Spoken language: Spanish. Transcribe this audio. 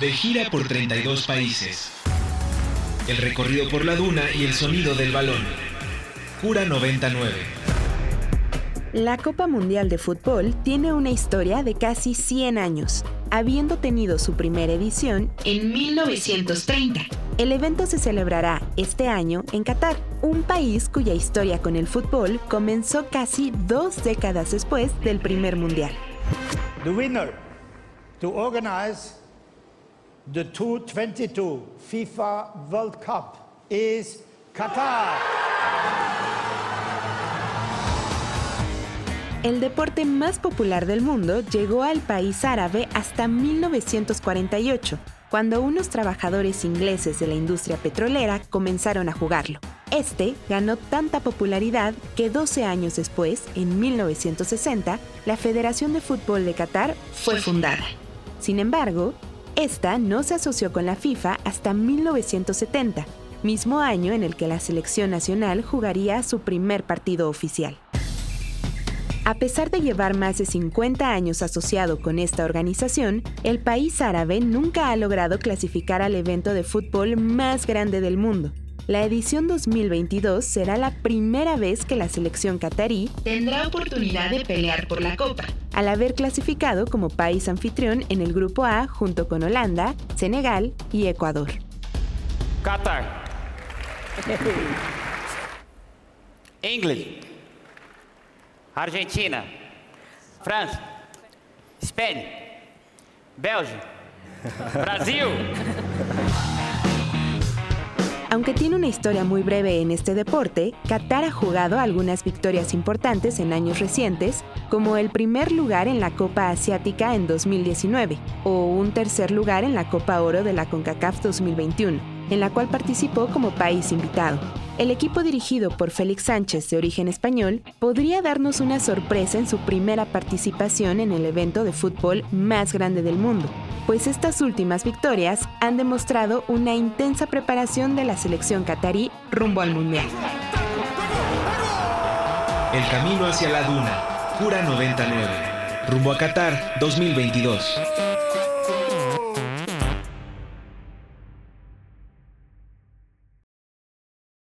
De gira por 32 países. El recorrido por la duna y el sonido del balón. Cura 99. La Copa Mundial de Fútbol tiene una historia de casi 100 años, habiendo tenido su primera edición en 1930. El evento se celebrará este año en Qatar, un país cuya historia con el fútbol comenzó casi dos décadas después del primer mundial. The winner to organize the 2022 FIFA World Cup is Qatar. El deporte más popular del mundo llegó al país árabe hasta 1948, cuando unos trabajadores ingleses de la industria petrolera comenzaron a jugarlo. Este ganó tanta popularidad que 12 años después, en 1960, la Federación de Fútbol de Qatar fue fundada. Sin embargo, esta no se asoció con la FIFA hasta 1970, mismo año en el que la selección nacional jugaría su primer partido oficial. A pesar de llevar más de 50 años asociado con esta organización, el país árabe nunca ha logrado clasificar al evento de fútbol más grande del mundo. La edición 2022 será la primera vez que la selección catarí tendrá oportunidad de pelear por la copa, al haber clasificado como país anfitrión en el Grupo A junto con Holanda, Senegal y Ecuador. Qatar. England. Argentina, França, Espanha, Bélgica, Brasil. Aunque tiene una historia muy breve en este deporte, Qatar ha jugado algunas victorias importantes en años recientes, como el primer lugar en la Copa Asiática en 2019 o un tercer lugar en la Copa Oro de la CONCACAF 2021, en la cual participó como país invitado. El equipo dirigido por Félix Sánchez, de origen español, podría darnos una sorpresa en su primera participación en el evento de fútbol más grande del mundo, pues estas últimas victorias han demostrado una intensa preparación de la selección catarí rumbo al Mundial. El camino hacia la duna, Cura 99, rumbo a Qatar 2022.